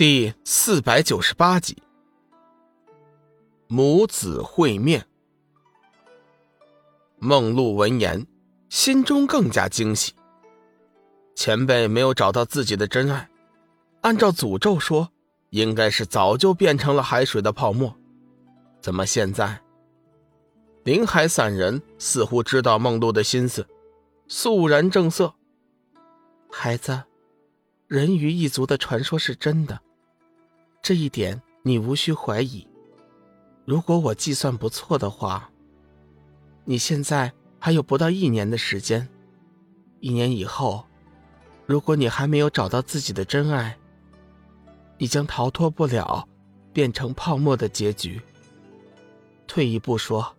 第四百九十八集，母子会面。梦露闻言，心中更加惊喜。前辈没有找到自己的真爱，按照诅咒说，应该是早就变成了海水的泡沫。怎么现在？林海散人似乎知道梦露的心思，肃然正色：“孩子，人鱼一族的传说是真的。”这一点你无需怀疑。如果我计算不错的话，你现在还有不到一年的时间。一年以后，如果你还没有找到自己的真爱，你将逃脱不了变成泡沫的结局。退一步说，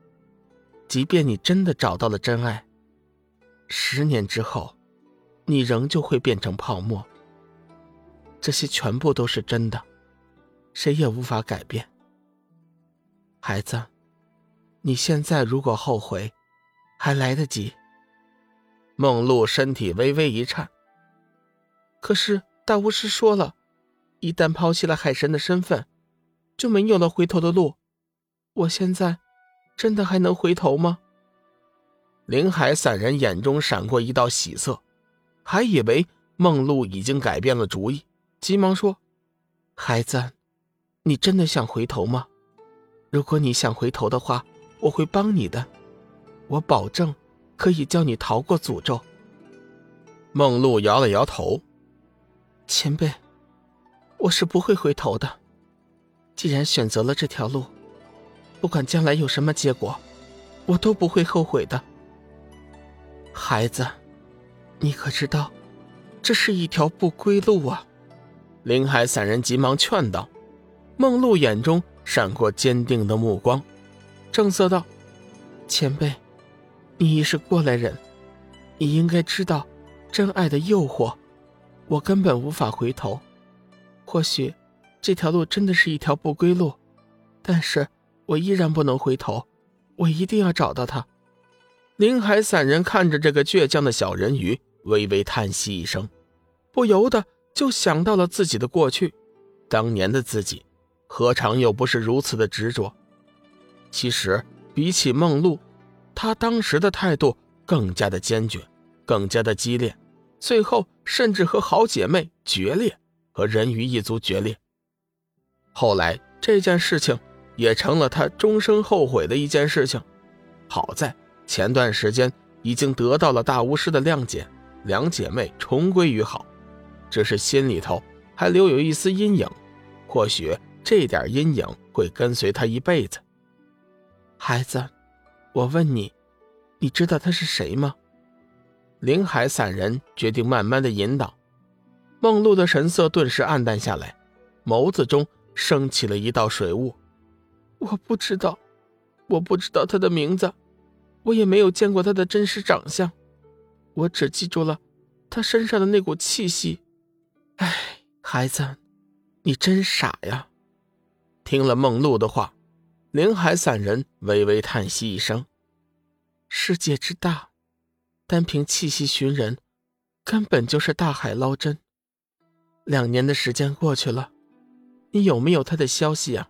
即便你真的找到了真爱，十年之后，你仍旧会变成泡沫。这些全部都是真的。谁也无法改变，孩子，你现在如果后悔，还来得及。梦露身体微微一颤。可是大巫师说了，一旦抛弃了海神的身份，就没有了回头的路。我现在真的还能回头吗？林海散人眼中闪过一道喜色，还以为梦露已经改变了主意，急忙说：“孩子。”你真的想回头吗？如果你想回头的话，我会帮你的，我保证可以叫你逃过诅咒。梦露摇了摇头，前辈，我是不会回头的。既然选择了这条路，不管将来有什么结果，我都不会后悔的。孩子，你可知道，这是一条不归路啊！林海三人急忙劝道。梦露眼中闪过坚定的目光，正色道：“前辈，你已是过来人，你应该知道真爱的诱惑。我根本无法回头。或许这条路真的是一条不归路，但是我依然不能回头。我一定要找到他。”林海散人看着这个倔强的小人鱼，微微叹息一声，不由得就想到了自己的过去，当年的自己。何尝又不是如此的执着？其实，比起梦露，他当时的态度更加的坚决，更加的激烈，最后甚至和好姐妹决裂，和人鱼一族决裂。后来这件事情也成了他终生后悔的一件事情。好在前段时间已经得到了大巫师的谅解，两姐妹重归于好，只是心里头还留有一丝阴影，或许。这点阴影会跟随他一辈子。孩子，我问你，你知道他是谁吗？林海散人决定慢慢的引导。梦露的神色顿时暗淡下来，眸子中升起了一道水雾。我不知道，我不知道他的名字，我也没有见过他的真实长相，我只记住了他身上的那股气息。哎，孩子，你真傻呀！听了梦露的话，林海散人微微叹息一声：“世界之大，单凭气息寻人，根本就是大海捞针。两年的时间过去了，你有没有他的消息啊？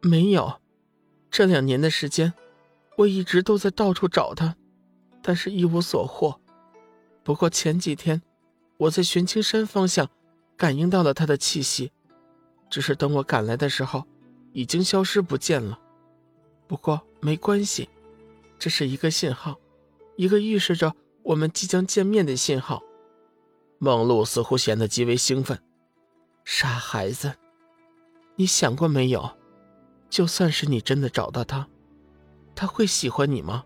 没有。这两年的时间，我一直都在到处找他，但是一无所获。不过前几天，我在玄青山方向感应到了他的气息。”只是等我赶来的时候，已经消失不见了。不过没关系，这是一个信号，一个预示着我们即将见面的信号。梦露似乎显得极为兴奋。傻孩子，你想过没有？就算是你真的找到他，他会喜欢你吗？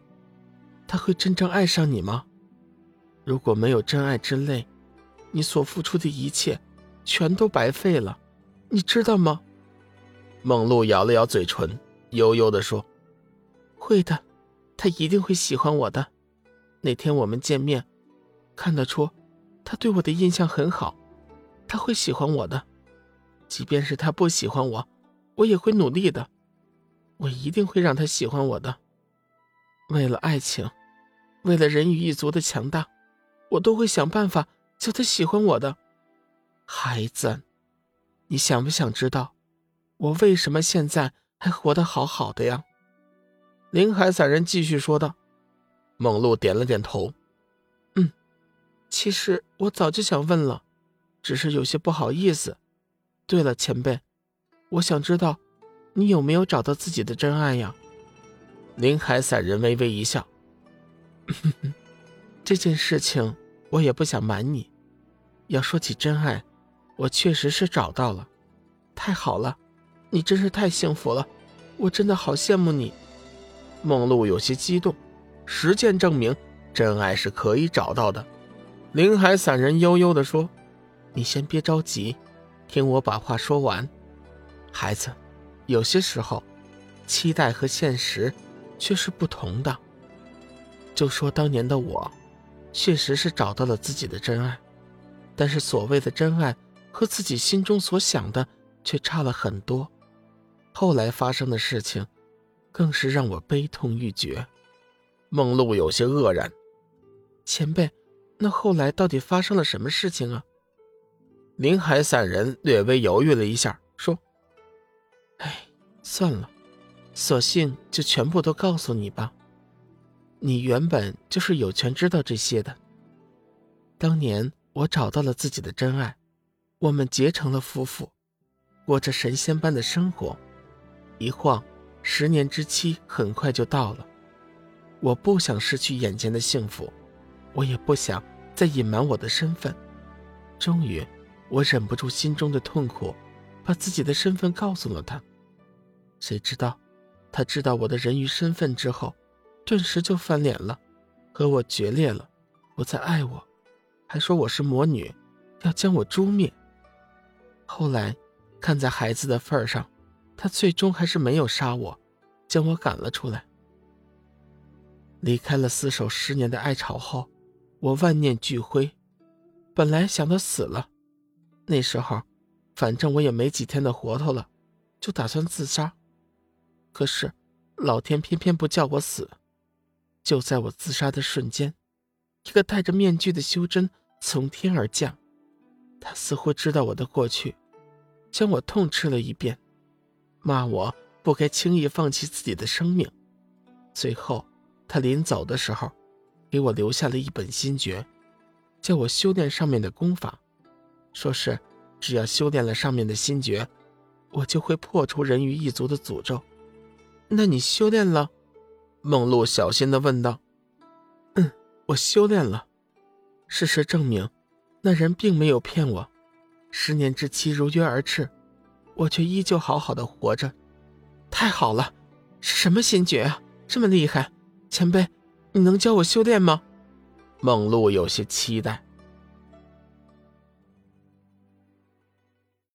他会真正爱上你吗？如果没有真爱之泪，你所付出的一切，全都白费了。你知道吗？梦露咬了咬嘴唇，悠悠地说：“会的，他一定会喜欢我的。那天我们见面，看得出他对我的印象很好，他会喜欢我的。即便是他不喜欢我，我也会努力的。我一定会让他喜欢我的。为了爱情，为了人鱼一族的强大，我都会想办法叫他喜欢我的。孩子。”你想不想知道，我为什么现在还活得好好的呀？林海散人继续说道。梦露点了点头，嗯，其实我早就想问了，只是有些不好意思。对了，前辈，我想知道，你有没有找到自己的真爱呀？林海散人微微一笑，这件事情我也不想瞒你。要说起真爱，我确实是找到了。太好了，你真是太幸福了，我真的好羡慕你。梦露有些激动。实践证明，真爱是可以找到的。林海散人悠悠地说：“你先别着急，听我把话说完。孩子，有些时候，期待和现实却是不同的。就说当年的我，确实是找到了自己的真爱，但是所谓的真爱和自己心中所想的却差了很多。后来发生的事情，更是让我悲痛欲绝。”梦露有些愕然，前辈，那后来到底发生了什么事情啊？林海散人略微犹豫了一下，说：“哎，算了，索性就全部都告诉你吧。你原本就是有权知道这些的。当年我找到了自己的真爱，我们结成了夫妇，过着神仙般的生活。一晃，十年之期很快就到了。”我不想失去眼前的幸福，我也不想再隐瞒我的身份。终于，我忍不住心中的痛苦，把自己的身份告诉了他。谁知道，他知道我的人鱼身份之后，顿时就翻脸了，和我决裂了，不再爱我，还说我是魔女，要将我诛灭。后来，看在孩子的份上，他最终还是没有杀我，将我赶了出来。离开了厮守十年的爱巢后，我万念俱灰。本来想到死了，那时候，反正我也没几天的活头了，就打算自杀。可是，老天偏偏不叫我死。就在我自杀的瞬间，一个戴着面具的修真从天而降，他似乎知道我的过去，将我痛斥了一遍，骂我不该轻易放弃自己的生命。最后。他临走的时候，给我留下了一本心诀，叫我修炼上面的功法，说是只要修炼了上面的心诀，我就会破除人鱼一族的诅咒。那你修炼了？梦露小心地问道。嗯，我修炼了。事实证明，那人并没有骗我。十年之期如约而至，我却依旧好好的活着。太好了，是什么心诀啊？这么厉害！前辈，你能教我修炼吗？梦露有些期待。